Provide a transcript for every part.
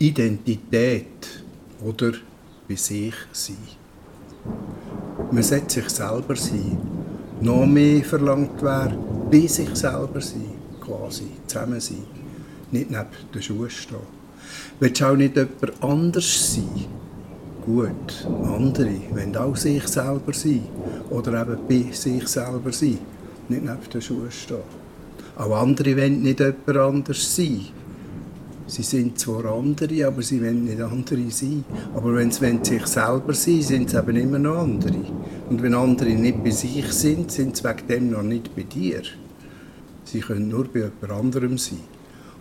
Identität oder bei sich sein. Man sollte sich selber sein. Noch mehr verlangt wäre, bei sich selber sein, quasi, zusammen sein. Nicht neben den Schuhen stehen. Willst du auch nicht jemand anders sein? Gut, andere wollen auch sich selber sein. Oder eben bei sich selber sein. Nicht neben den Schuhen stehen. Auch andere wollen nicht jemand anders sein. Sie sind zwar andere, aber sie wollen nicht andere sein. Aber wenn sie sich selber sein sind sie eben immer noch andere. Und wenn andere nicht bei sich sind, sind sie wegen dem noch nicht bei dir. Sie können nur bei jemand anderem sein.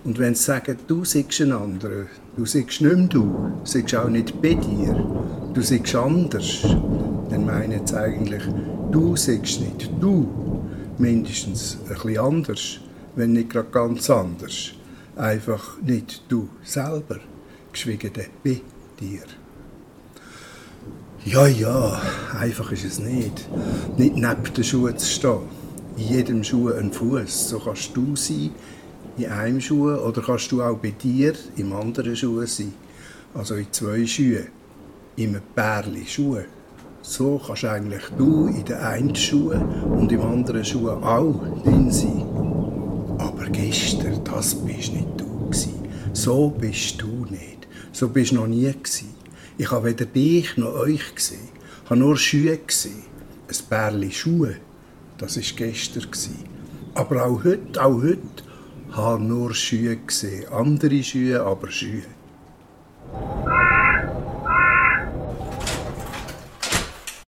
Und wenn sie sagen, du seist ein anderer, du seist nicht mehr du, seist auch nicht bei dir, du seist anders, dann meinen sie eigentlich, du seist nicht du, mindestens ein bisschen anders, wenn nicht gerade ganz anders einfach nicht du selber, geschwiegen bei dir. Ja, ja, einfach ist es nicht. Nicht neben den Schuhen zu stehen. In jedem Schuh ein Fuß. So kannst du sein in einem Schuh oder kannst du auch bei dir im anderen Schuh sein. Also in zwei Schuhen. In einem Pärchen Schuhe. So kannst eigentlich du in den einen Schuh und im anderen Schuh auch drin sein. Aber gestern, das bist nicht du gewesen. So bist du nicht. So bist du noch nie gewesen. Ich habe weder dich noch euch gesehen. Ich habe nur Schuhe gesehen. Ein Pärchen Schuhe. Das war gestern. Aber auch heute, auch heute, habe nur Schuhe gesehen. Andere Schuhe, aber Schuhe.